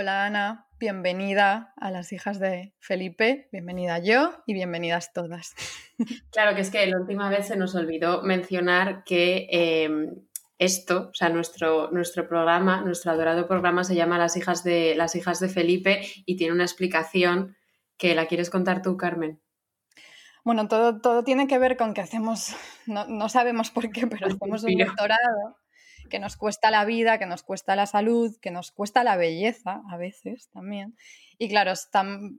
Hola Ana, bienvenida a las hijas de Felipe, bienvenida yo y bienvenidas todas. Claro que es que la última vez se nos olvidó mencionar que em, esto, o sea, nuestro, nuestro programa, nuestro adorado programa se llama Las hijas de, las hijas de Felipe y tiene una explicación que la quieres contar tú, Carmen. Bueno, todo, todo tiene que ver con que hacemos, no, no sabemos por qué, pero hacemos un doctorado que nos cuesta la vida, que nos cuesta la salud, que nos cuesta la belleza a veces también. Y claro,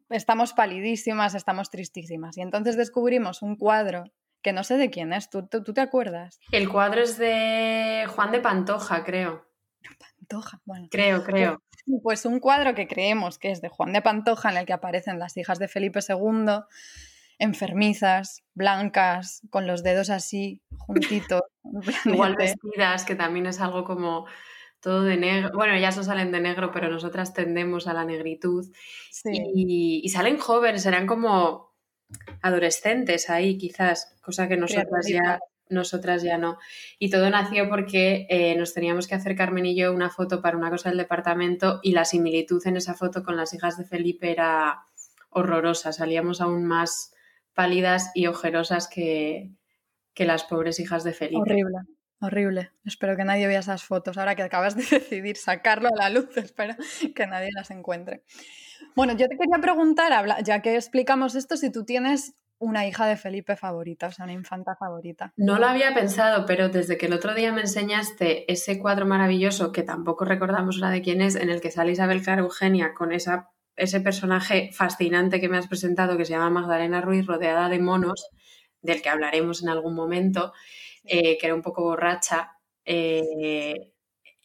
estamos palidísimas, estamos tristísimas. Y entonces descubrimos un cuadro que no sé de quién es, ¿Tú, tú, te acuerdas? El cuadro es de Juan de Pantoja, creo. Pantoja, bueno. Creo, creo. Pues, pues un cuadro que creemos que es de Juan de Pantoja, en el que aparecen las hijas de Felipe II enfermizas, blancas, con los dedos así juntitos. Igual vestidas, que también es algo como todo de negro. Bueno, ellas no salen de negro, pero nosotras tendemos a la negritud. Y, salen jóvenes, serán como adolescentes ahí, quizás, cosa que nosotras ya, nosotras ya no. Y todo nació porque eh, nos teníamos que hacer Carmen y yo una foto para una cosa del departamento y la similitud en esa foto con las hijas de Felipe era horrorosa. Salíamos aún más pálidas y ojerosas que, que las pobres hijas de Felipe. Horrible, horrible. Espero que nadie vea esas fotos. Ahora que acabas de decidir sacarlo a la luz, espero que nadie las encuentre. Bueno, yo te quería preguntar, ya que explicamos esto, si tú tienes una hija de Felipe favorita, o sea, una infanta favorita. No lo había pensado, pero desde que el otro día me enseñaste ese cuadro maravilloso, que tampoco recordamos la de quién es, en el que sale Isabel Clara Eugenia con esa ese personaje fascinante que me has presentado, que se llama Magdalena Ruiz, rodeada de monos, del que hablaremos en algún momento, eh, que era un poco borracha. Eh,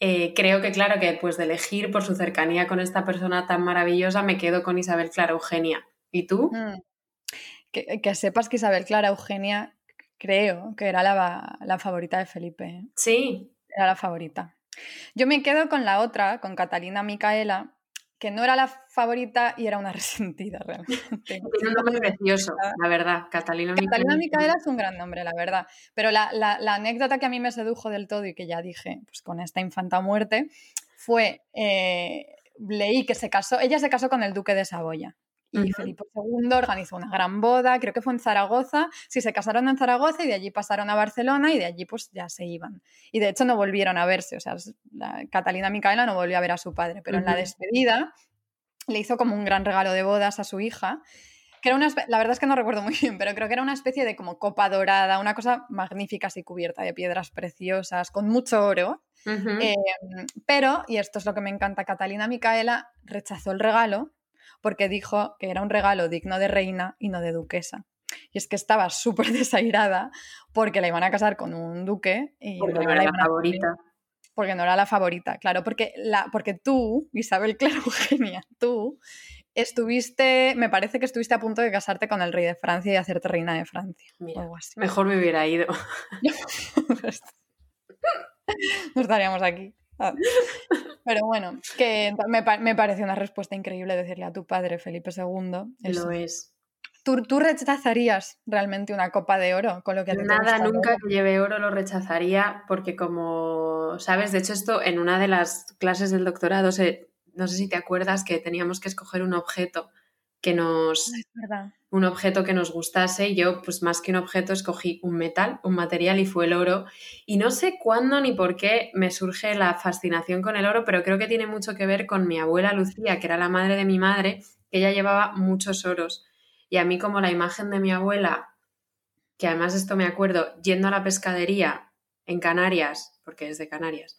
eh, creo que, claro, que pues de elegir por su cercanía con esta persona tan maravillosa, me quedo con Isabel Clara Eugenia. ¿Y tú? Mm. Que, sepas que Isabel Clara Eugenia, creo que era la, la favorita de Felipe. Sí. Era la favorita. Yo me quedo con la otra, con Catalina Micaela, que no era la favorita y era una resentida realmente. Tiene un nombre precioso, la verdad, Catalina Micaela. Catalina Micaela es un gran nombre, la verdad. Pero la, anécdota que a mí me sedujo del todo y que ya dije, pues con esta infanta muerte, fue, eh, leí que se casó, ella se casó con el duque de Saboya. Y Felipe II organizó una gran boda, creo que fue en Zaragoza, sí, se casaron en Zaragoza y de allí pasaron a Barcelona y de allí pues ya se iban. Y de hecho no volvieron a verse, o sea, Catalina Micaela no volvió a ver a su padre, pero en la despedida le hizo como un gran regalo de bodas a su hija, que era una, la verdad es que no recuerdo muy bien, pero creo que era una especie de como copa dorada, una cosa magnífica así cubierta de piedras preciosas, con mucho oro. Em, pero, y esto es lo que me encanta, Catalina Micaela rechazó el regalo porque dijo que era un regalo digno de reina y no de duquesa. Y es que estaba súper desairada porque la iban a casar con un duque y porque no era la favorita. Porque no era la favorita, claro, porque, la, porque tú, Isabel Clara Eugenia, tú estuviste, me parece que estuviste a punto de casarte con el rey de Francia y hacerte reina de Francia. Mejor me hubiera ido. no estaríamos aquí. Ah. Pero bueno, que me, me, parece una respuesta increíble decirle a tu padre, Felipe II. Lo es. ¿Tú, ¿Tú, rechazarías realmente una copa de oro con lo que te Nada, nunca que lleve oro lo rechazaría porque como sabes, de hecho esto en una de las clases del doctorado, no sé si te acuerdas que teníamos que escoger un objeto que nos un objeto que nos gustase. Y yo pues más que un objeto escogí un metal, un material y fue el oro. Y no sé cuándo ni por qué me surge la fascinación con el oro, pero creo que tiene mucho que ver con mi abuela Lucía, que era la madre de mi madre, que ella llevaba muchos oros. Y a mí como la imagen de mi abuela, que además esto me acuerdo yendo a la pescadería en Canarias, porque es de Canarias,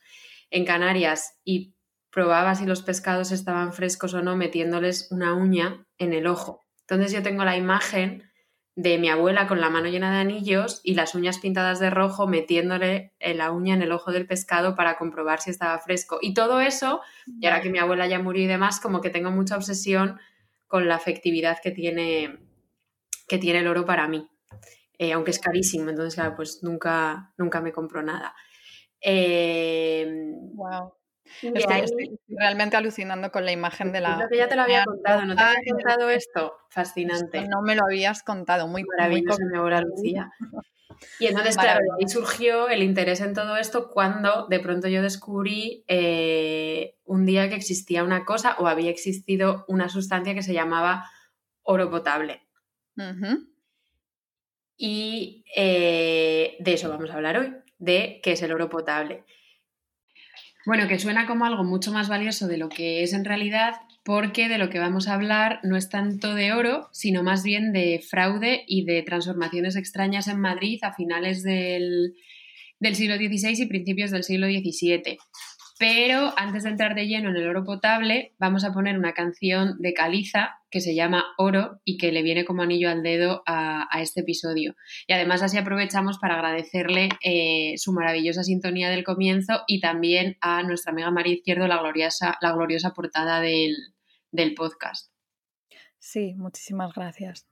en Canarias y probaba si los pescados estaban frescos o no metiéndoles una uña en el ojo. Entonces yo tengo la imagen de mi abuela con la mano llena de anillos y las uñas pintadas de rojo metiéndole la uña en el ojo del pescado para comprobar si estaba fresco. Y todo eso, y ahora que mi abuela ya murió y demás, como que tengo mucha obsesión con la afectividad que tiene, que tiene el oro para mí. Eh, aunque es carísimo, entonces claro, pues nunca, nunca me compro nada. wow. Estoy, realmente alucinando con la imagen de la. Creo que ya te lo había contado, ¿no te había contado esto? Fascinante. No me lo habías contado, muy maravilloso, mi abuela Lucía. Y entonces, claro, ahí surgió el interés en todo esto cuando de pronto yo descubrí eh, un un día que existía una cosa o había existido una sustancia que se llamaba oro potable. Y eh, de eso vamos a hablar hoy, de qué es el oro potable. Bueno, que suena como algo mucho más valioso de lo que es en realidad, porque de lo que vamos a hablar no es tanto de oro, sino más bien de fraude y de transformaciones extrañas en Madrid a finales del, del siglo XVI y principios del siglo XVII. Pero antes de entrar de lleno en el oro potable, vamos a poner una canción de Caliza que se llama Oro y que le viene como anillo al dedo a, este episodio. Y además así aprovechamos para agradecerle eh, su maravillosa sintonía del comienzo y también a nuestra amiga María Izquierdo la gloriosa, la gloriosa portada del, del podcast. Sí, muchísimas gracias.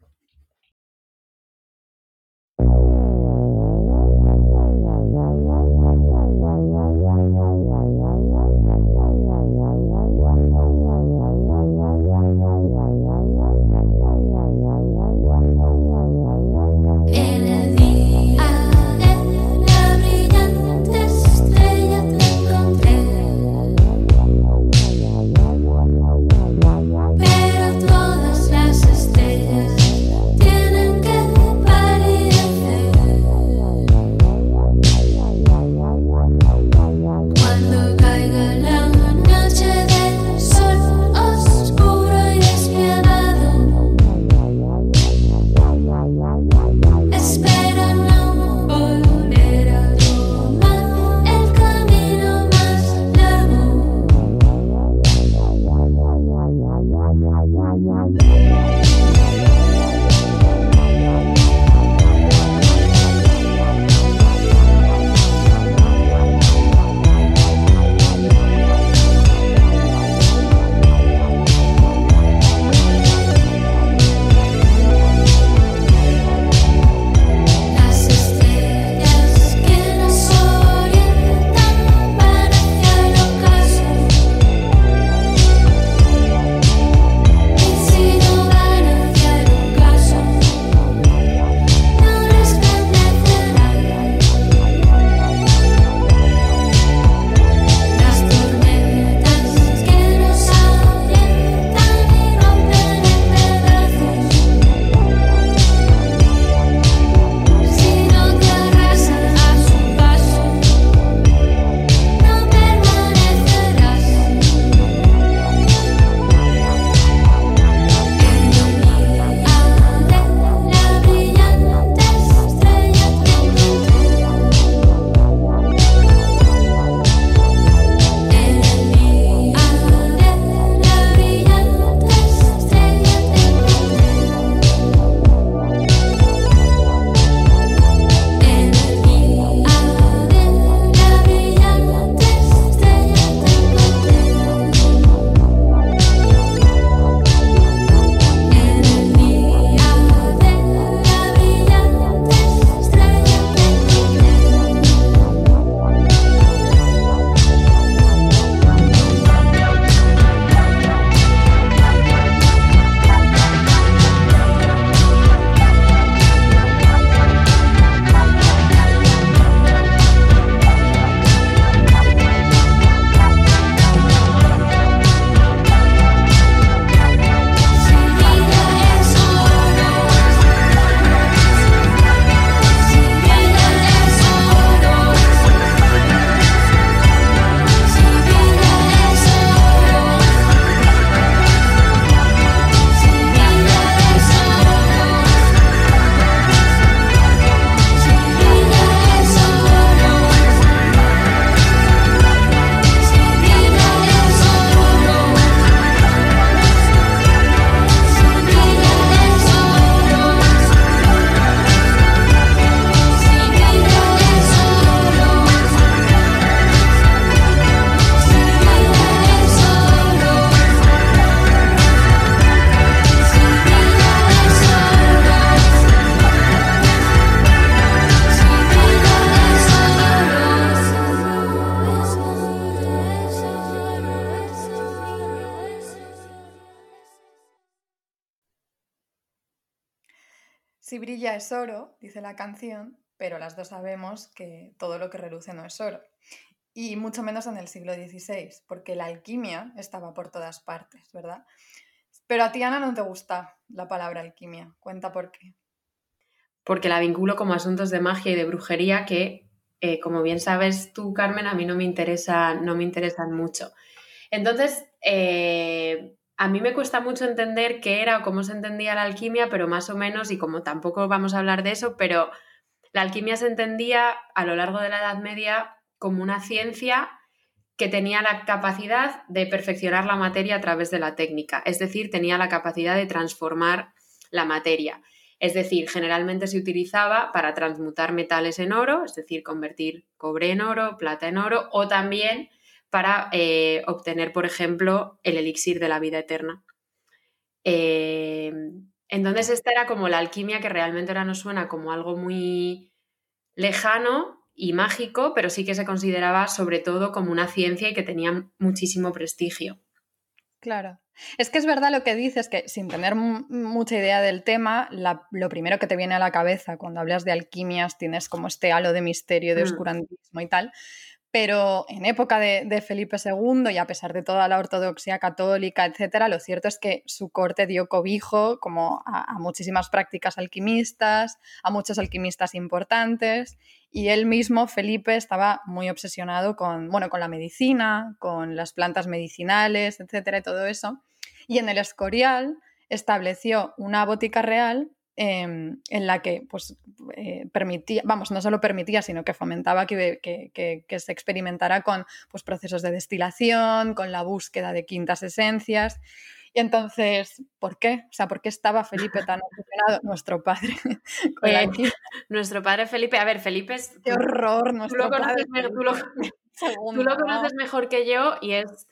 Dice la canción, pero las dos sabemos que todo lo que reluce no es oro. y mucho menos en el siglo XVI, porque la alquimia estaba por todas partes, ¿verdad? Pero a ti, Ana, no te gusta la palabra alquimia. Cuenta por qué. Porque la vinculo como asuntos de magia y de brujería que, eh, como bien sabes tú, Carmen, a mí no me, interesa, no me interesan mucho. Entonces, eh, a mí me cuesta mucho entender qué era o cómo se entendía la alquimia, pero más o menos, y como tampoco vamos a hablar de eso, pero la alquimia se entendía a lo largo de la Edad Media como una ciencia que tenía la capacidad de perfeccionar la materia a través de la técnica, es decir, tenía la capacidad de transformar la materia. Es decir, generalmente se utilizaba para transmutar metales en oro, es decir, convertir cobre en oro, plata en oro, o también para eh, obtener, por ejemplo, el elixir de la vida eterna. Eh, entonces, esta era como la alquimia que realmente ahora nos suena como algo muy lejano y mágico, pero sí que se consideraba sobre todo como una ciencia y que tenía muchísimo prestigio. Claro. Es que es verdad lo que dices, que sin tener mucha idea del tema, lo primero que te viene a la cabeza cuando hablas de alquimias tienes como este halo de misterio, de mm. oscurantismo y tal, pero en época de, Felipe II y a pesar de toda la ortodoxia católica, etcétera, lo cierto es que su corte dio cobijo como a, muchísimas prácticas alquimistas, a muchos alquimistas importantes y él mismo, Felipe, estaba muy obsesionado con, bueno, con la medicina, con las plantas medicinales, etcétera, y todo eso. Y en el Escorial estableció una botica real Em, en la que pues, eh, permitía, vamos, no solo permitía, sino que fomentaba que, que, se experimentara con pues, procesos de destilación, con la búsqueda de quintas esencias. Y entonces, ¿por qué? O sea, ¿por qué estaba Felipe tan obsesionado? Nuestro padre. Eh, nuestro padre Felipe, a ver, Felipe es... ¡Qué horror! Nuestro tú lo conoces, tú lo, conoces mejor que yo y es,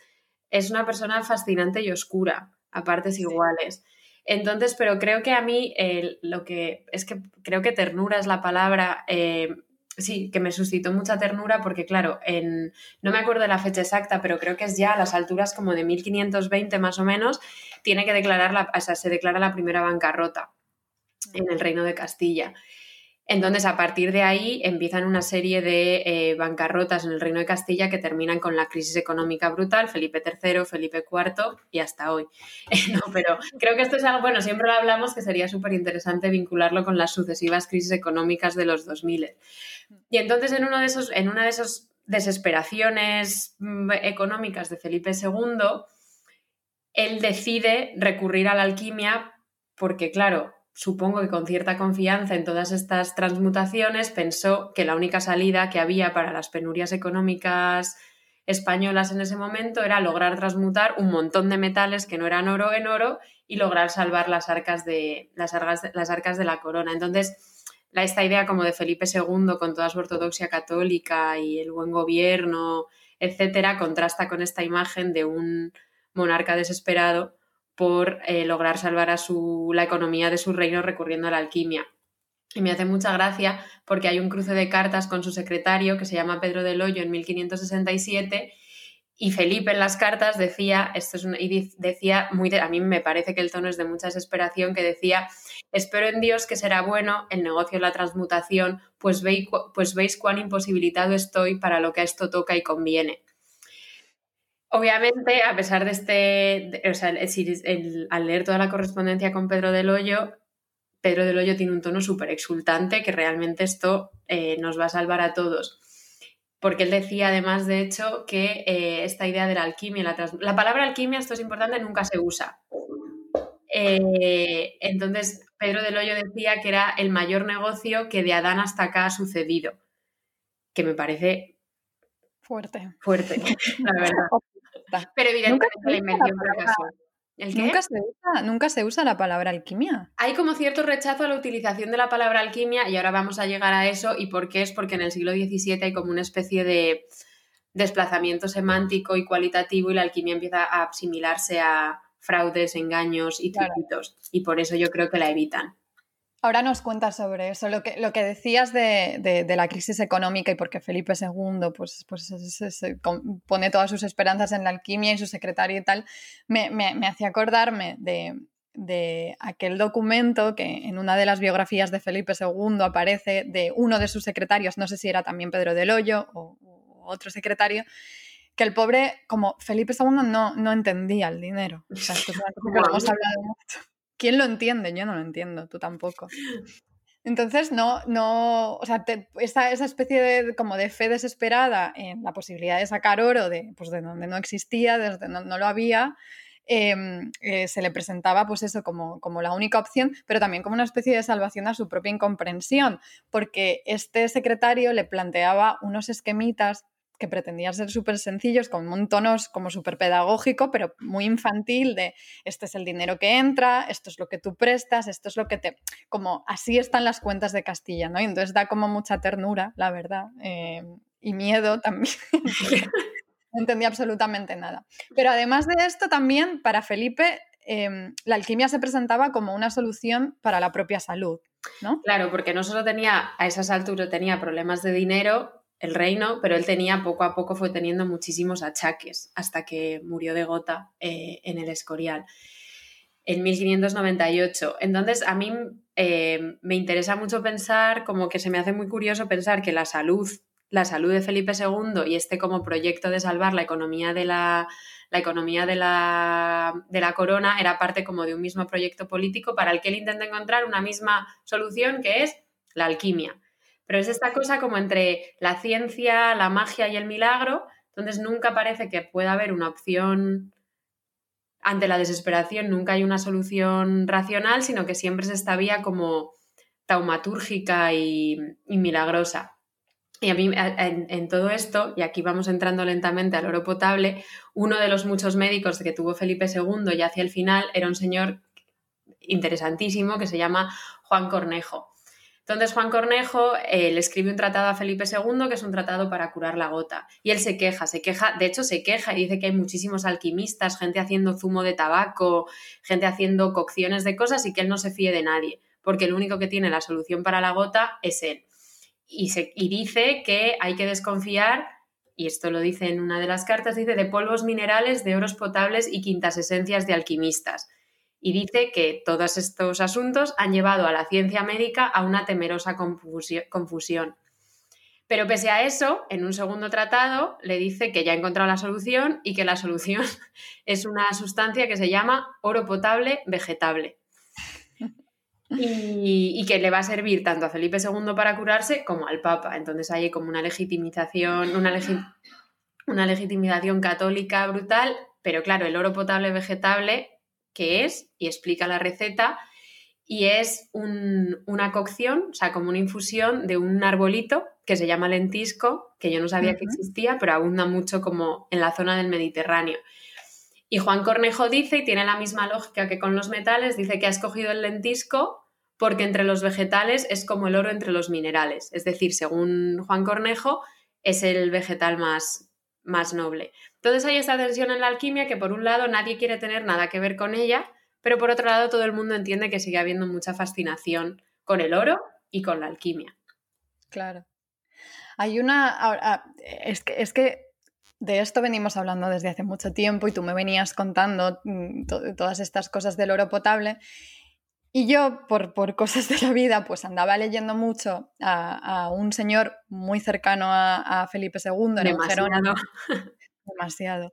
es una persona fascinante y oscura, a partes iguales. Entonces, pero creo que a mí lo que es que creo que ternura es la palabra. Eh, sí, que me suscitó mucha ternura porque, claro, en, no me acuerdo de la fecha exacta, pero creo que es ya a las alturas como de 1520 más o menos, tiene que declarar la, o sea, se declara la primera bancarrota en el Reino de Castilla. Entonces, a partir de ahí empiezan una serie de eh, bancarrotas en el Reino de Castilla que terminan con la crisis económica brutal, Felipe III, Felipe IV y hasta hoy. no, pero creo que esto es algo, bueno, siempre lo hablamos que sería súper interesante vincularlo con las sucesivas crisis económicas de los 2000. Y entonces, en, uno de esos, en una de esas desesperaciones mm, económicas de Felipe II, él decide recurrir a la alquimia porque, claro, supongo que con cierta confianza en todas estas transmutaciones, pensó que la única salida que había para las penurias económicas españolas en ese momento era lograr transmutar un montón de metales que no eran oro en oro y lograr salvar las arcas de, las arcas, las arcas de la corona. Entonces, esta idea como de Felipe II con toda su ortodoxia católica y el buen gobierno, etcétera, contrasta con esta imagen de un monarca desesperado por eh, lograr salvar a su, la economía de su reino recurriendo a la alquimia. Y me hace mucha gracia porque hay un cruce de cartas con su secretario que se llama Pedro del Hoyo en 1567 y Felipe en las cartas decía, esto es y decía muy a mí me parece que el tono es de mucha desesperación, que decía, espero en Dios que será bueno el negocio de la transmutación, pues pues veis cuán imposibilitado estoy para lo que a esto toca y conviene. Obviamente, a pesar de este, o sea, al leer toda la correspondencia con Pedro del Hoyo, Pedro del Hoyo tiene un tono súper exultante que realmente esto eh, nos va a salvar a todos. Porque él decía además, de hecho, que eh, esta idea de la alquimia, la, la, palabra alquimia, esto es importante, nunca se usa. Eh, entonces, Pedro del Hoyo decía que era el mayor negocio que de Adán hasta acá ha sucedido, que me parece fuerte. Fuerte, la verdad. Pero evidentemente la invención Nunca se, usa, nunca se usa la palabra alquimia. Hay como cierto rechazo a la utilización de la palabra alquimia y ahora vamos a llegar a eso. ¿Y por qué es? Porque en el siglo XVII hay como una especie de desplazamiento semántico y cualitativo y la alquimia empieza a asimilarse a fraudes, engaños y truquitos. Y por eso yo creo que la evitan. Ahora nos cuentas sobre eso, lo que, lo que decías de, la crisis económica y porque Felipe II pues, pues pone todas sus esperanzas en la alquimia y su secretario y tal, me, me, hacía acordarme de, aquel documento que en una de las biografías de Felipe II aparece de uno de sus secretarios, no sé si era también Pedro del Hoyo o, otro secretario, que el pobre, como Felipe II, no, no entendía el dinero. O sea, esto es una cosa que hemos hablado mucho. ¿Quién lo entiende? Yo no lo entiendo, tú tampoco. Entonces, no, no, o sea, esa, especie de, como de fe desesperada en la posibilidad de sacar oro de, pues de donde no existía, desde no, no lo había, em, eh, se le presentaba pues eso como, como la única opción, pero también como una especie de salvación a su propia incomprensión, porque este secretario le planteaba unos esquemitas que pretendían ser súper sencillos, con un tono como súper pedagógico, pero muy infantil, de este es el dinero que entra, esto es lo que tú prestas, esto es lo que te... como así están las cuentas de Castilla, ¿no? Y entonces da como mucha ternura, la verdad, eh, y miedo también. no entendía absolutamente nada. Pero además de esto, también para Felipe, em, la alquimia se presentaba como una solución para la propia salud, ¿no? Claro, porque no solo tenía, a esas alturas tenía problemas de dinero, el reino, pero él tenía poco a poco fue teniendo muchísimos achaques hasta que murió de gota eh, en el Escorial en 1598. Entonces, a mí eh, me interesa mucho pensar, como que se me hace muy curioso pensar que la salud, la salud de Felipe II y este como proyecto de salvar la economía de la, la economía de la, de la corona era parte como de un mismo proyecto político para el que él intenta encontrar una misma solución que es la alquimia. Pero es esta cosa como entre la ciencia, la magia y el milagro, entonces nunca parece que pueda haber una opción ante la desesperación, nunca hay una solución racional, sino que siempre se está vía como taumatúrgica y, milagrosa. Y a mí, en, en, todo esto, y aquí vamos entrando lentamente al oro potable, uno de los muchos médicos que tuvo Felipe II y hacia el final era un señor interesantísimo que se llama Juan Cornejo. Entonces Juan Cornejo eh, le escribe un tratado a Felipe II, que es un tratado para curar la gota. Y él se queja, se queja, de hecho se queja y dice que hay muchísimos alquimistas, gente haciendo zumo de tabaco, gente haciendo cocciones de cosas y que él no se fíe de nadie, porque el único que tiene la solución para la gota es él. Y, se, y dice que hay que desconfiar y esto lo dice en una de las cartas, dice de polvos minerales, de oros potables y quintas esencias de alquimistas y dice que todos estos asuntos han llevado a la ciencia médica a una temerosa confusión. Pero pese a eso, en un segundo tratado le dice que ya ha encontrado la solución y que la solución es una sustancia que se llama oro potable vegetable. Y, que le va a servir tanto a Felipe II para curarse como al Papa. Entonces hay como una legitimización, una, una legitimización católica brutal, pero claro, el oro potable vegetable qué es y explica la receta. Y es una cocción, o sea, como una infusión de un arbolito que se llama lentisco, que yo no sabía que existía, pero abunda mucho como en la zona del Mediterráneo. Y Juan Cornejo dice, y tiene la misma lógica que con los metales, dice que ha escogido el lentisco porque entre los vegetales es como el oro entre los minerales. Es decir, según Juan Cornejo, es el vegetal más, más noble. Entonces hay esta tensión en la alquimia que por un lado nadie quiere tener nada que ver con ella, pero por otro lado todo el mundo entiende que sigue habiendo mucha fascinación con el oro y con la alquimia. Claro. Hay una... es que, es que de esto venimos hablando desde hace mucho tiempo y tú me venías contando mm, todas estas cosas del oro potable. Y yo, por, por, cosas de la vida, pues andaba leyendo mucho a, un señor muy cercano a, Felipe II, un jerónimo. Demasiado.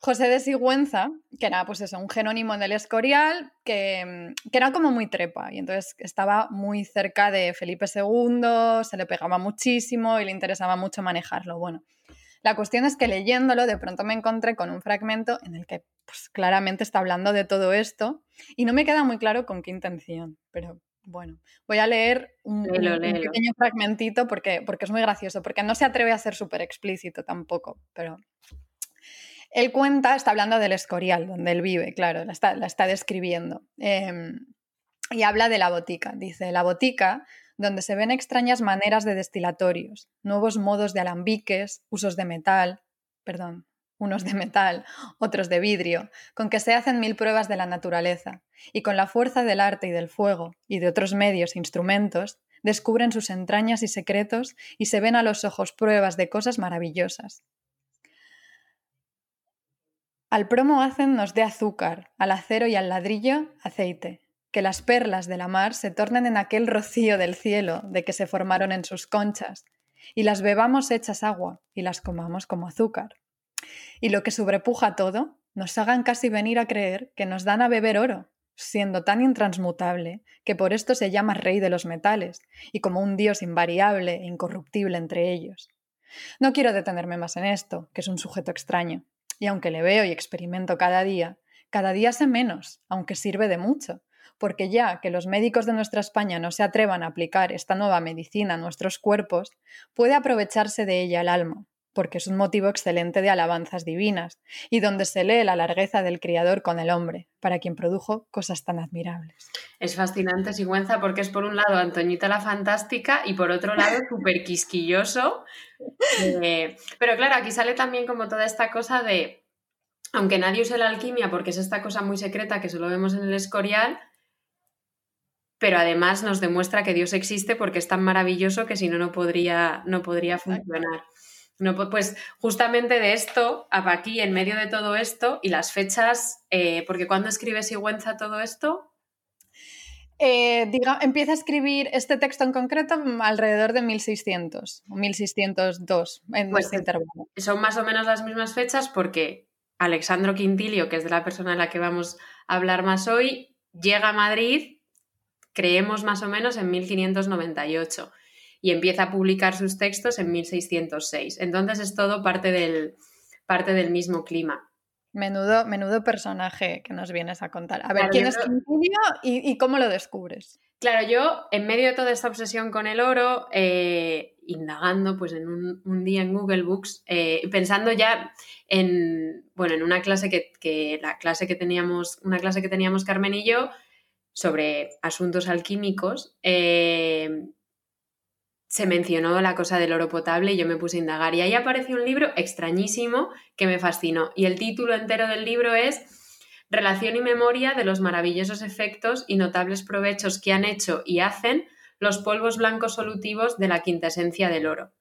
José de Sigüenza, que era pues eso, un genónimo del Escorial, que, que, era como muy trepa, y entonces estaba muy cerca de Felipe II, se le pegaba muchísimo y le interesaba mucho manejarlo. Bueno, la cuestión es que leyéndolo de pronto me encontré con un fragmento en el que pues, claramente está hablando de todo esto y no me queda muy claro con qué intención, pero bueno, voy a leer un, pequeño fragmentito porque, porque es muy gracioso, porque no se atreve a ser súper explícito tampoco, pero él cuenta, está hablando del Escorial, donde él vive, claro, la está, describiendo. Em, y habla de la botica. Dice, la botica donde se ven extrañas maneras de destilatorios, nuevos modos de alambiques, usos de metal, perdón, unos de metal, otros de vidrio, con que se hacen mil pruebas de la naturaleza, y con la fuerza del arte y del fuego, y de otros medios e instrumentos, descubren sus entrañas y secretos y se ven a los ojos pruebas de cosas maravillosas. Al promo hacen nos de azúcar, al acero y al ladrillo aceite, que las perlas de la mar se tornen en aquel rocío del cielo de que se formaron en sus conchas, y las bebamos hechas agua y las comamos como azúcar. Y lo que sobrepuja todo, nos hagan casi venir a creer que nos dan a beber oro, siendo tan intransmutable que por esto se llama rey de los metales y como un dios invariable e incorruptible entre ellos. No quiero detenerme más en esto, que es un sujeto extraño, y aunque le veo y experimento cada día, cada día sé menos, aunque sirve de mucho, porque ya que los médicos de nuestra España no se atrevan a aplicar esta nueva medicina a nuestros cuerpos, puede aprovecharse de ella el alma, porque es un motivo excelente de alabanzas divinas, y donde se lee la largueza del Criador con el hombre, para quien produjo cosas tan admirables. Es fascinante, Sigüenza, porque es por un lado Antoñita la Fantástica y por otro lado súper quisquilloso. Eh, pero claro, aquí sale también como toda esta cosa de, aunque nadie use la alquimia porque es esta cosa muy secreta que solo vemos en el Escorial, pero además nos demuestra que Dios existe porque es tan maravilloso que si no, no podría, no podría funcionar. No, pues justamente de esto, aquí en medio de todo esto y las fechas, eh, porque cuando escribe Sigüenza todo esto? Eh, diga, empieza a escribir este texto en concreto alrededor de 1600 o 1602 en pues, este intervalo. Son más o menos las mismas fechas porque Alexandro Quintilio, que es de la persona en la que vamos a hablar más hoy, llega a Madrid, creemos más o menos en 1598 y empieza a publicar sus textos en 1606. Entonces es todo parte del, parte del mismo clima. Menudo, menudo personaje que nos vienes a contar. A ver, ¿quién es Quintilio y, cómo lo descubres? Claro, yo en medio de toda esta obsesión con el oro, eh, indagando pues en un, día en Google Books, eh, pensando ya en, bueno, en una clase que, la clase que teníamos, una clase que teníamos Carmen y yo sobre asuntos alquímicos, eh, se mencionó la cosa del oro potable y yo me puse a indagar. Y ahí apareció un libro extrañísimo que me fascinó. Y el título entero del libro es Relación y memoria de los maravillosos efectos y notables provechos que han hecho y hacen los polvos blancos solutivos de la quinta esencia del oro.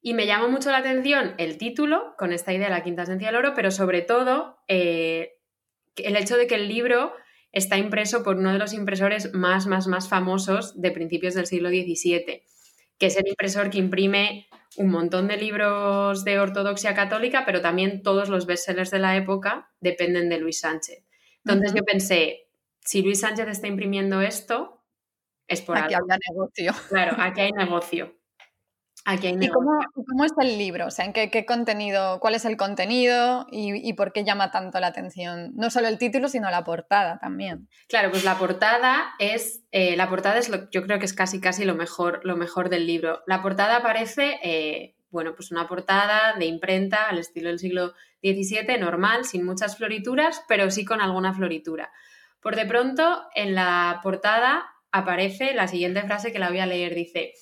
Y me llamó mucho la atención el título, con esta idea de la quinta esencia del oro, pero sobre todo eh, el hecho de que el libro está impreso por uno de los impresores más, más, más famosos de principios del siglo XVII que es el impresor que imprime un montón de libros de ortodoxia católica, pero también todos los bestsellers de la época dependen de Luis Sánchez. Entonces yo pensé, si Luis Sánchez está imprimiendo esto, es por aquí algo. Aquí negocio. Claro, aquí hay negocio. ¿Y cómo, cómo, es el libro? O sea, ¿en qué, contenido, cuál es el contenido y, por qué llama tanto la atención? No solo el título, sino la portada también. Claro, pues la portada es, eh, la portada es lo, yo creo que es casi casi lo mejor, lo mejor del libro. La portada aparece, eh, bueno, pues una portada de imprenta al estilo del siglo XVII, normal, sin muchas florituras, pero sí con alguna floritura. Por de pronto, en la portada aparece la siguiente frase que la voy a leer, dice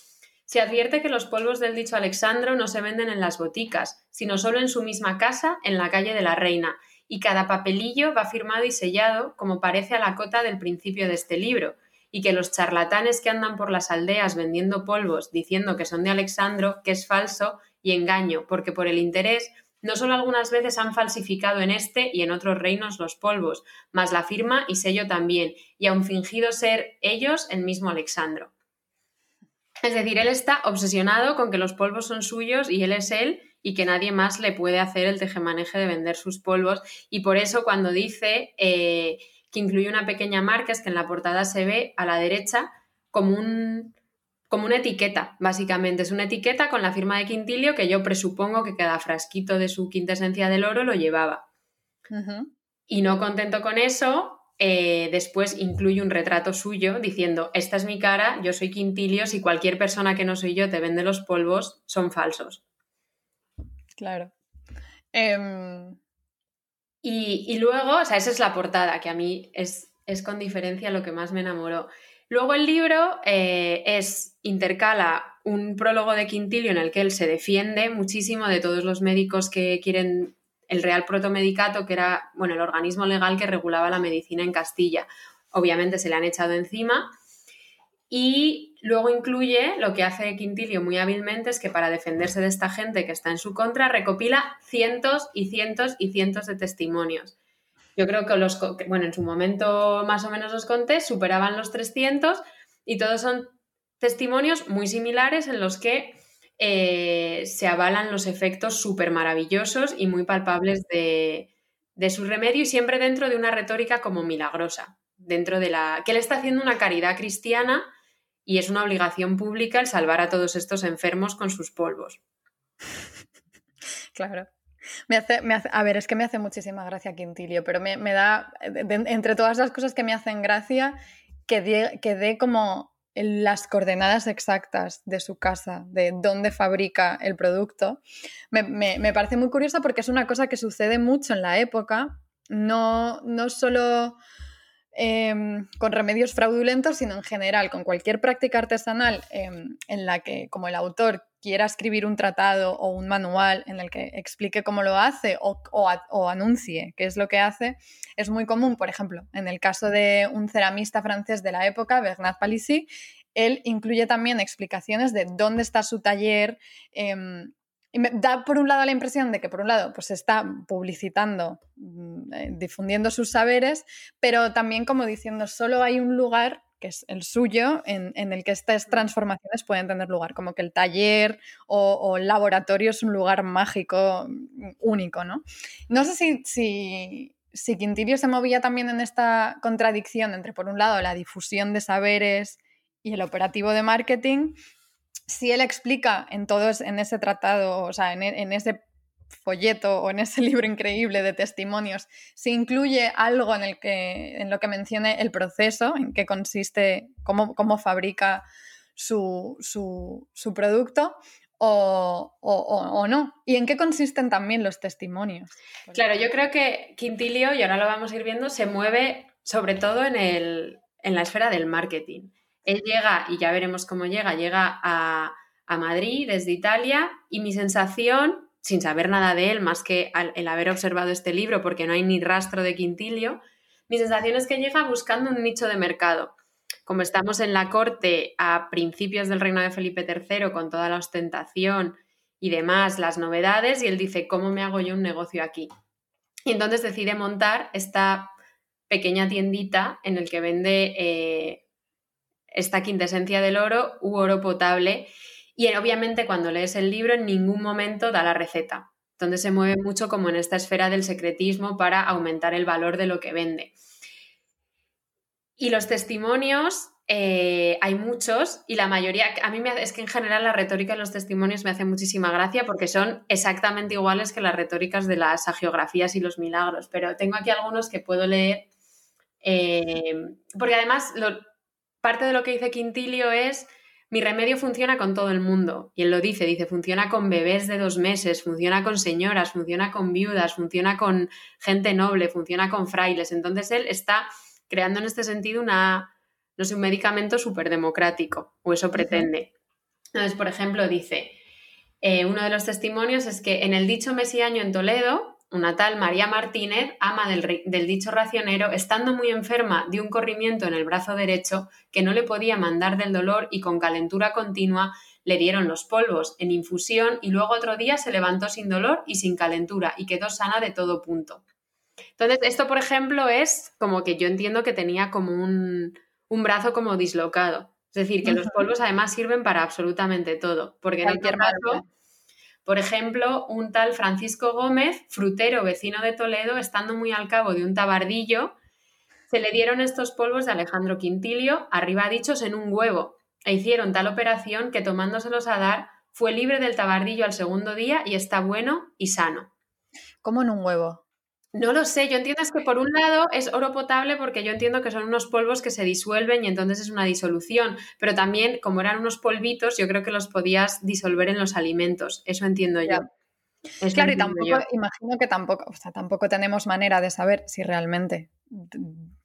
se advierte que los polvos del dicho Alexandro no se venden en las boticas, sino solo en su misma casa, en la calle de la Reina, y cada papelillo va firmado y sellado, como parece a la cota del principio de este libro, y que los charlatanes que andan por las aldeas vendiendo polvos diciendo que son de Alexandro, que es falso y engaño, porque por el interés no solo algunas veces han falsificado en este y en otros reinos los polvos, mas la firma y sello también, y aun fingido ser ellos el mismo Alexandro. Es decir, él está obsesionado con que los polvos son suyos y él es él y que nadie más le puede hacer el tejemaneje de vender sus polvos. Y por eso cuando dice eh, que incluye una pequeña marca, es que en la portada se ve a la derecha como, un, como una etiqueta, básicamente. Es una etiqueta con la firma de Quintilio que yo presupongo que cada frasquito de su quinta esencia del oro lo llevaba. Y no contento con eso, eh, después incluye un retrato suyo diciendo, esta es mi cara, yo soy Quintilio, si cualquier persona que no soy yo te vende los polvos, son falsos. Claro. Em, y, luego, o sea, esa es la portada, que a mí es, es con diferencia lo que más me enamoró. Luego el libro eh, es, intercala un prólogo de Quintilio en el que él se defiende muchísimo de todos los médicos que quieren el Real Protomedicato, que era bueno, el organismo legal que regulaba la medicina en Castilla. Obviamente se le han echado encima. Y luego incluye lo que hace Quintilio muy hábilmente es que para defenderse de esta gente que está en su contra recopila cientos y cientos y cientos de testimonios. Yo creo que los, bueno, en su momento más o menos los conté, superaban los 300 y todos son testimonios muy similares en los que eh, se avalan los efectos súper maravillosos y muy palpables de, de su remedio y siempre dentro de una retórica como milagrosa, dentro de la que él está haciendo una caridad cristiana y es una obligación pública el salvar a todos estos enfermos con sus polvos. Claro. Me hace, a ver, es que me hace muchísima gracia Quintilio, pero me, me da, entre todas las cosas que me hacen gracia, que que dé como las coordenadas exactas de su casa, de dónde fabrica el producto, me, me, me, parece muy curioso porque es una cosa que sucede mucho en la época, no, no solo eh, con remedios fraudulentos, sino en general, con cualquier práctica artesanal eh, en la que, como el autor quiera escribir un tratado o un manual en el que explique cómo lo hace o, anuncie qué es lo que hace, es muy común, por ejemplo, en el caso de un ceramista francés de la época, Bernard Palissy, él incluye también explicaciones de dónde está su taller. Eh, y me da por un lado la impresión de que por un lado pues está publicitando, mm, eh, difundiendo sus saberes, pero también como diciendo solo hay un lugar que es el suyo, en, en, el que estas transformaciones pueden tener lugar, como que el taller o, o, el laboratorio es un lugar mágico mm, único, ¿no? No sé si, si, si Quintilio se movía también en esta contradicción entre, por un lado, la difusión de saberes y el operativo de marketing, si él explica en todos, en ese tratado, o sea, en, en ese folleto o en ese libro increíble de testimonios, si incluye algo en, el que, en lo que mencione el proceso, en qué consiste, cómo, cómo fabrica su, su, su producto, o, o, o, no. ¿Y en qué consisten también los testimonios? Claro, yo creo que Quintilio, y ahora lo vamos a ir viendo, se mueve sobre todo en, el, en la esfera del marketing. Él llega, y ya veremos cómo llega, llega a, Madrid desde Italia, y mi sensación sin saber nada de él, más que el haber observado este libro, porque no hay ni rastro de Quintilio, mi sensación es que llega buscando un nicho de mercado. Como estamos en la corte a principios del reino de Felipe III, con toda la ostentación y demás, las novedades, y él dice, ¿cómo me hago yo un negocio aquí? Y entonces decide montar esta pequeña tiendita en el que vende eh, esta quintesencia del oro u oro potable y obviamente cuando lees el libro en ningún momento da la receta, donde se mueve mucho como en esta esfera del secretismo para aumentar el valor de lo que vende. Y los testimonios, eh, hay muchos y la mayoría, a mí me, es que en general la retórica de los testimonios me hace muchísima gracia porque son exactamente iguales que las retóricas de las agiografías y los milagros, pero tengo aquí algunos que puedo leer, eh, porque además lo, parte de lo que dice Quintilio es mi remedio funciona con todo el mundo. Y él lo dice, dice, funciona con bebés de dos meses, funciona con señoras, funciona con viudas, funciona con gente noble, funciona con frailes. Entonces él está creando en este sentido una, no sé, un medicamento súper democrático, o eso pretende. Entonces, por ejemplo, dice, eh, uno de los testimonios es que en el dicho mesiaño en Toledo, una tal María Martínez, ama del, del, dicho racionero, estando muy enferma de un corrimiento en el brazo derecho que no le podía mandar del dolor y con calentura continua, le dieron los polvos en infusión y luego otro día se levantó sin dolor y sin calentura y quedó sana de todo punto. Entonces, esto, por ejemplo, es como que yo entiendo que tenía como un, un brazo como dislocado. Es decir, que uh -huh. los polvos además sirven para absolutamente todo, porque en otro caso por ejemplo, un tal Francisco Gómez, frutero vecino de Toledo, estando muy al cabo de un tabardillo, se le dieron estos polvos de Alejandro Quintilio, arriba dichos, en un huevo, e hicieron tal operación que tomándoselos a dar, fue libre del tabardillo al segundo día y está bueno y sano. ¿Cómo en un huevo? No lo sé, yo entiendo es que por un lado es oro potable porque yo entiendo que son unos polvos que se disuelven y entonces es una disolución, pero también como eran unos polvitos, yo creo que los podías disolver en los alimentos, eso entiendo yo. Eso claro, y tampoco, yo. imagino que tampoco, o sea, tampoco tenemos manera de saber si realmente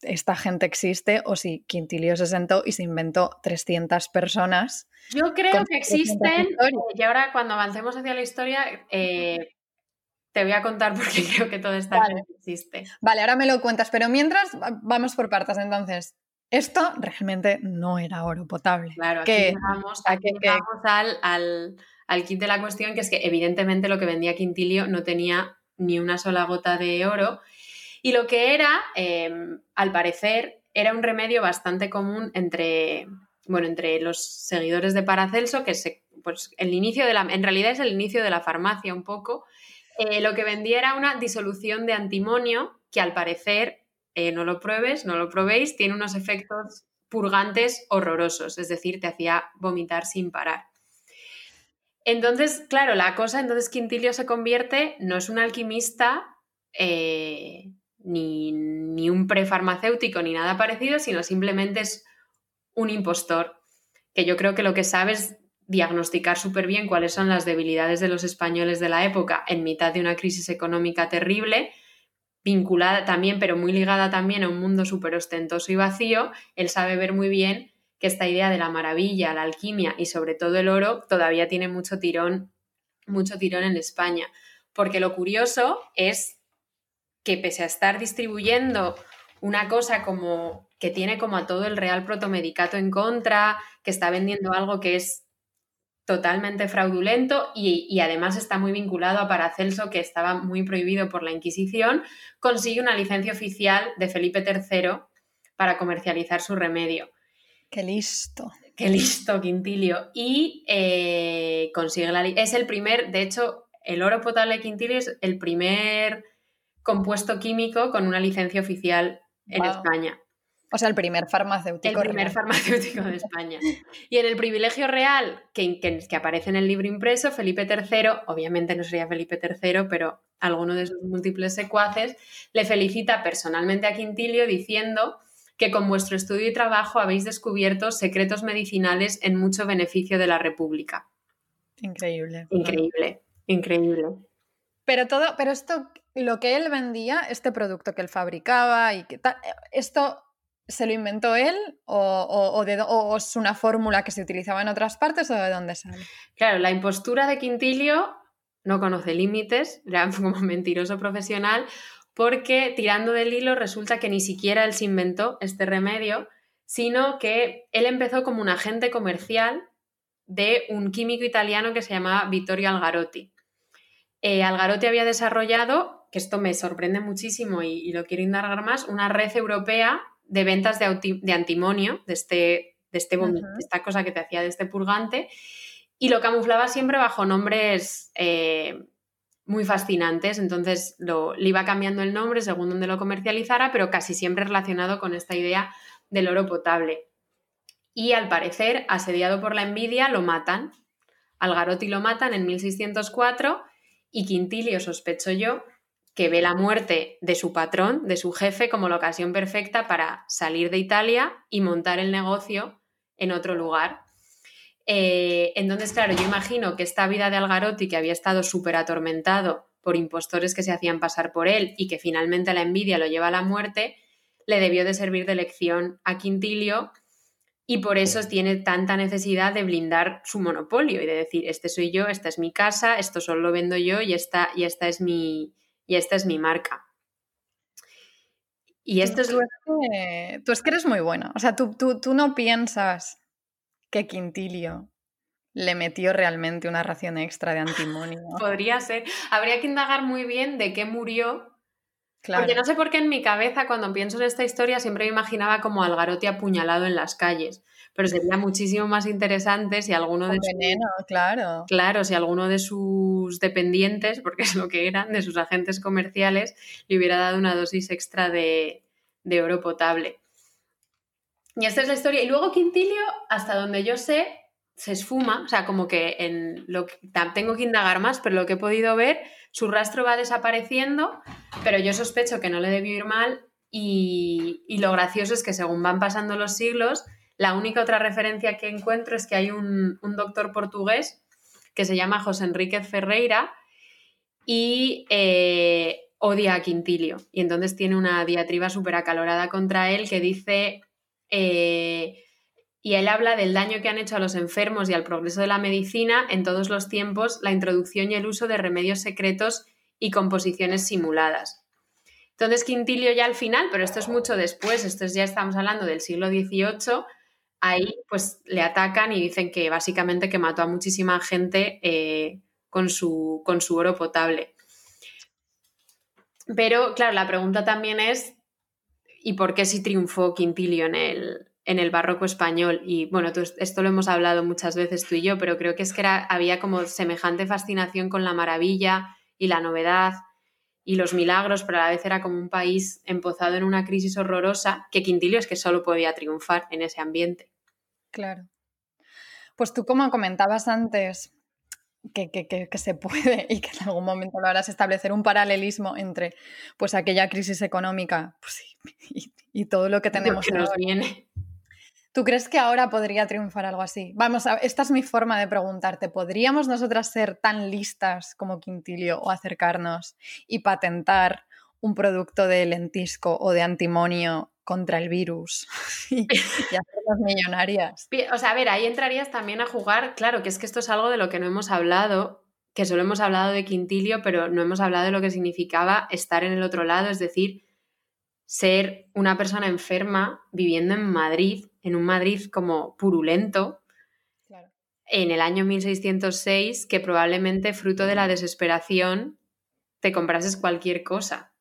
esta gente existe o si Quintilio se sentó y se inventó 300 personas. Yo creo que existen y ahora cuando avancemos hacia la historia eh, te voy a contar porque creo que todo esta vale. existe. Vale, ahora me lo cuentas, pero mientras vamos por partes. Entonces, esto realmente no era oro potable. Claro, aquí que, llegamos, aquí llegamos. Al, al, al kit de la cuestión, que es que evidentemente lo que vendía Quintilio no tenía ni una sola gota de oro. Y lo que era, eh, al parecer, era un remedio bastante común entre, bueno, entre los seguidores de Paracelso, que se pues el inicio de la, en realidad es el inicio de la farmacia un poco. Eh, lo que vendía era una disolución de antimonio que al parecer, eh, no lo pruebes, no lo probéis, tiene unos efectos purgantes horrorosos, es decir, te hacía vomitar sin parar. Entonces, claro, la cosa, entonces Quintilio se convierte, no es un alquimista eh, ni, ni un prefarmacéutico ni nada parecido, sino simplemente es un impostor, que yo creo que lo que sabe diagnosticar súper bien cuáles son las debilidades de los españoles de la época en mitad de una crisis económica terrible, vinculada también, pero muy ligada también a un mundo súper ostentoso y vacío, él sabe ver muy bien que esta idea de la maravilla, la alquimia y sobre todo el oro todavía tiene mucho tirón, mucho tirón en España. Porque lo curioso es que pese a estar distribuyendo una cosa como que tiene como a todo el Real Protomedicato en contra, que está vendiendo algo que es totalmente fraudulento y, y, además está muy vinculado a Paracelso, que estaba muy prohibido por la Inquisición, consigue una licencia oficial de Felipe III para comercializar su remedio. Qué listo. Qué listo, Quintilio. Y eh, consigue la... Es el primer, de hecho, el oro potable Quintilio es el primer compuesto químico con una licencia oficial en España. O sea, el primer farmacéutico. El primer farmacéutico de España. Y en el privilegio real que, que, aparece en el libro impreso, Felipe III, obviamente no sería Felipe III, pero alguno de sus múltiples secuaces, le felicita personalmente a Quintilio diciendo que con vuestro estudio y trabajo habéis descubierto secretos medicinales en mucho beneficio de la República. Increíble. Increíble, increíble. Pero todo, pero esto, lo que él vendía, este producto que él fabricaba y que tal, esto ¿Se lo inventó él o, es una fórmula que se utilizaba en otras partes o de dónde sale? Claro, la impostura de Quintilio no conoce límites, era como mentiroso profesional, porque tirando del hilo resulta que ni siquiera él se inventó este remedio, sino que él empezó como un agente comercial de un químico italiano que se llamaba Vittorio Algarotti. Eh, Algarotti había desarrollado, que esto me sorprende muchísimo y, lo quiero indagar más, una red europea de ventas de, de antimonio, de, este, de, este, esta cosa que te hacía de este purgante, y lo camuflaba siempre bajo nombres eh, muy fascinantes, entonces lo, le iba cambiando el nombre según donde lo comercializara, pero casi siempre relacionado con esta idea del oro potable. Y al parecer, asediado por la envidia, lo matan. Algarotti lo matan en 1604 y Quintilio, sospecho yo, que ve la muerte de su patrón, de su jefe, como la ocasión perfecta para salir de Italia y montar el negocio en otro lugar. Eh, entonces, claro, yo imagino que esta vida de Algarotti, que había estado súper atormentado por impostores que se hacían pasar por él y que finalmente la envidia lo lleva a la muerte, le debió de servir de lección a Quintilio y por eso tiene tanta necesidad de blindar su monopolio y de decir, este soy yo, esta es mi casa, esto solo lo vendo yo y esta, y esta, es, mi, y esta es mi marca. Y esto es... Tú es que, tú es que eres muy bueno. O sea, tú, tú, tú no piensas que Quintilio le metió realmente una ración extra de antimonio. Podría ser. Habría que indagar muy bien de qué murió. Claro. Porque no sé por qué en mi cabeza, cuando pienso en esta historia, siempre me imaginaba como Algarote apuñalado en las calles. Pero sería muchísimo más interesante si alguno de veneno, claro. Claro, si alguno de sus dependientes, porque es lo que eran, de sus agentes comerciales, le hubiera dado una dosis extra de, de oro potable. Y esta es la historia. Y luego Quintilio, hasta donde yo sé, se esfuma, o sea, como que en lo que, tengo que indagar más, pero lo que he podido ver, su rastro va desapareciendo, pero yo sospecho que no le debió ir mal y, lo gracioso es que según van pasando los siglos, la única otra referencia que encuentro es que hay un, doctor portugués que se llama José Enríquez Ferreira y eh, odia a Quintilio. Y entonces tiene una diatriba súper acalorada contra él que dice eh, y él habla del daño que han hecho a los enfermos y al progreso de la medicina en todos los tiempos la introducción y el uso de remedios secretos y composiciones simuladas. Entonces Quintilio ya al final, pero esto es mucho después, esto es ya estamos hablando del siglo XVIII, ahí pues le atacan y dicen que básicamente que mató a muchísima gente eh, con, su, con su oro potable. Pero claro, la pregunta también es, ¿Y por qué si triunfó Quintilio en el, en el barroco español. Y bueno, esto lo hemos hablado muchas veces tú y yo, pero creo que es que había como semejante fascinación con la maravilla y la novedad y los milagros, pero a la vez era como un país empozado en una crisis horrorosa que Quintilio es que solo podía triunfar en ese ambiente. Claro. Pues tú, como comentabas antes, que, que, se puede y que en algún momento lo harás establecer un paralelismo entre pues aquella crisis económica pues, y, todo lo que tenemos que nos viene. ¿Tú crees que ahora podría triunfar algo así? Vamos, a, esta es mi forma de preguntarte. ¿Podríamos nosotras ser tan listas como Quintilio o acercarnos y patentar un producto de lentisco o de antimonio contra el virus y, hacernos millonarias? O sea, a ver, ahí entrarías también a jugar, claro, que es que esto es algo de lo que no hemos hablado, que solo hemos hablado de Quintilio, pero no hemos hablado de lo que significaba estar en el otro lado, es decir, ser una persona enferma viviendo en Madrid, en un Madrid como purulento, en el año 1606, que probablemente fruto de la desesperación te comprases cualquier cosa.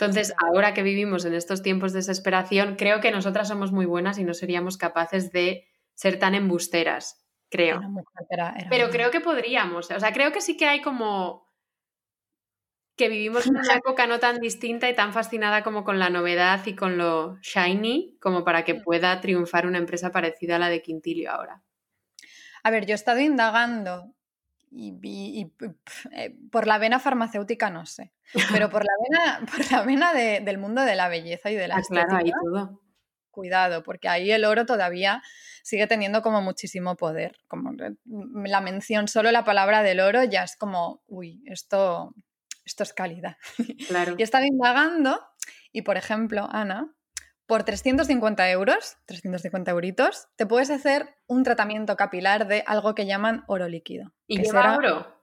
Entonces, ahora que vivimos en estos tiempos de desesperación, creo que nosotras somos muy buenas y no seríamos capaces de ser tan embusteras, creo. Pero creo que podríamos, o sea, creo que sí que hay como que vivimos en una época no tan distinta y tan fascinada como con la novedad y con lo shiny, como para que mm. pueda triunfar una empresa parecida a la de Quintilio ahora. A ver, yo he estado indagando y, eh, por la vena farmacéutica no sé, pero por la vena, por la vena del mundo de la belleza y de la ah, estética, ahí todo. Cuidado, porque ahí el oro todavía sigue teniendo como muchísimo poder. Como la mención, solo la palabra del oro ya es como, uy, esto esto es calidad. Claro. y he estado indagando y, por ejemplo, Ana, por 350 euros, 350 euritos, te puedes hacer un tratamiento capilar de algo que llaman oro líquido. ¿Y lleva oro?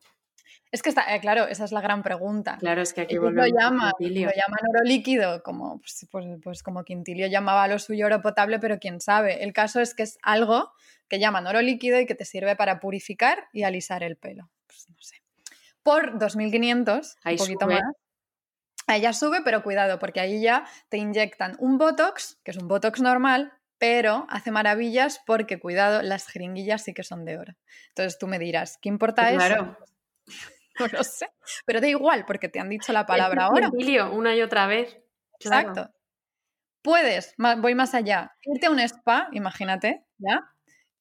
Es que está, eh, claro, esa es la gran pregunta. Claro, es que aquí lo, llaman, lo llaman oro líquido, como, pues, pues, pues, como Quintilio llamaba lo suyo oro potable, pero quién sabe. El caso es que es algo que llaman oro líquido y que te sirve para purificar y alisar el pelo. Pues no sé por 2.500, un poquito más. Ahí ya sube, pero cuidado, porque ahí ya te inyectan un Botox, que es un Botox normal, pero hace maravillas porque, cuidado, las jeringuillas sí que son de oro. Entonces tú me dirás, ¿qué importa eso? Claro. No lo sé, pero da igual porque te han dicho la palabra oro. una y otra vez. Exacto. Puedes, voy más allá, irte a un spa, imagínate, ¿ya?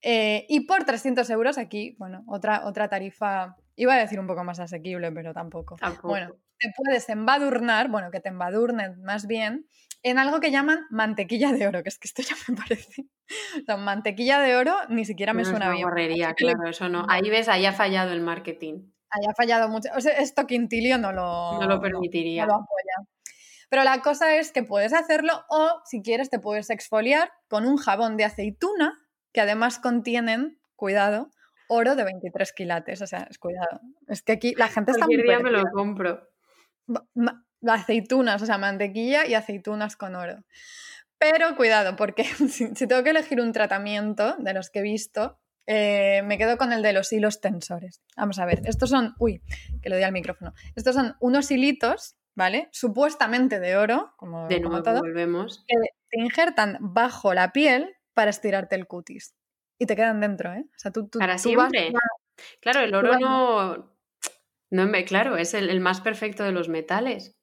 Eh, y por 300 euros aquí, bueno, otra, otra tarifa Iba a decir un poco más asequible, pero tampoco. Bueno, te puedes embadurnar, bueno, que te embadurnen más bien, en algo que llaman mantequilla de oro, que es que esto ya me parece. O sea, mantequilla de oro ni siquiera me suena bien. Correría, claro, eso no. Ahí ves, ahí ha fallado el marketing. Ahí ha fallado mucho. O sea, esto Quintilio no lo, no lo permitiría. No, lo apoya. Pero la cosa es que puedes hacerlo o, si quieres, te puedes exfoliar con un jabón de aceituna que además contienen, cuidado, oro de 23 quilates. O sea, es cuidado. Es que aquí la gente está Cualquier día me lo compro. Aceitunas, o sea, mantequilla y aceitunas con oro. Pero cuidado, porque si, tengo que elegir un tratamiento de los que he visto, eh, me quedo con el de los hilos tensores. Vamos a ver, estos son, uy, que lo di al micrófono. Estos son unos hilitos, ¿vale? Supuestamente de oro, como, de nuevo, todo, volvemos. que te injertan bajo la piel para estirarte el cutis y te quedan dentro, ¿eh? O sea, tú, tú Para siempre. claro, el oro no, no. Claro, es el, más perfecto de los metales.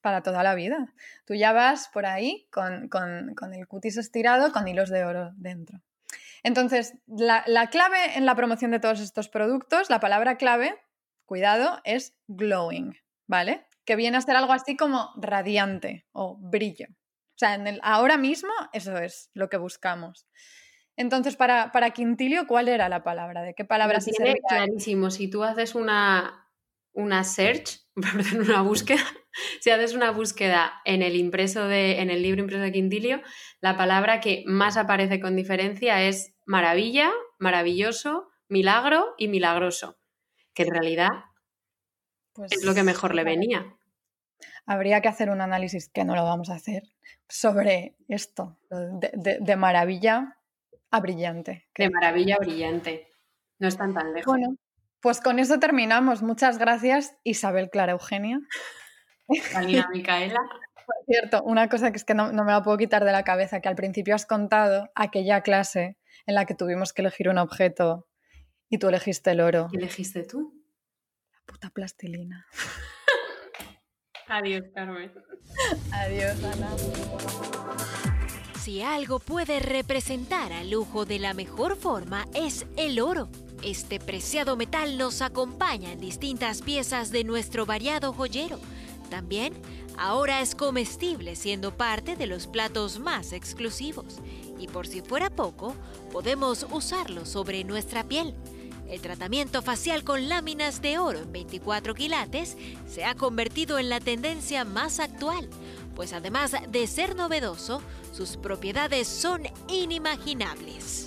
Para toda la vida. Tú ya vas por ahí con, el cutis estirado, con hilos de oro dentro. Entonces, la, la, clave en la promoción de todos estos productos, la palabra clave, cuidado, es glowing, ¿vale? Que viene a ser algo así como radiante o brillo. O sea, en el, ahora mismo eso es lo que buscamos. Entonces, para, para, Quintilio, ¿cuál era la palabra? ¿De qué palabra se tiene clarísimo. Si tú haces una, una search, una búsqueda, si haces una búsqueda en el impreso de, en el libro impreso de Quintilio, la palabra que más aparece con diferencia es maravilla, maravilloso, milagro y milagroso. Que en realidad es lo que pues mejor le venía. Habría que hacer un análisis, que no lo vamos a hacer, sobre esto, de, de maravilla brillante. De maravilla brillante. No están tan lejos. Bueno, pues con eso terminamos. Muchas gracias, Isabel Clara Eugenia. Alina Micaela. Por cierto, una cosa que es que no, no me la puedo quitar de la cabeza, que al principio has contado aquella clase en la que tuvimos que elegir un objeto y tú elegiste el oro. ¿Qué elegiste tú? La puta plastilina. Adiós, Carmen. Adiós, Ana. Si algo puede representar al lujo de la mejor forma es el oro. Este preciado metal nos acompaña en distintas piezas de nuestro variado joyero. También ahora es comestible siendo parte de los platos más exclusivos. Y por si fuera poco, podemos usarlo sobre nuestra piel. El tratamiento facial con láminas de oro en 24 quilates se ha convertido en la tendencia más actual, pues además de ser novedoso, sus propiedades son inimaginables.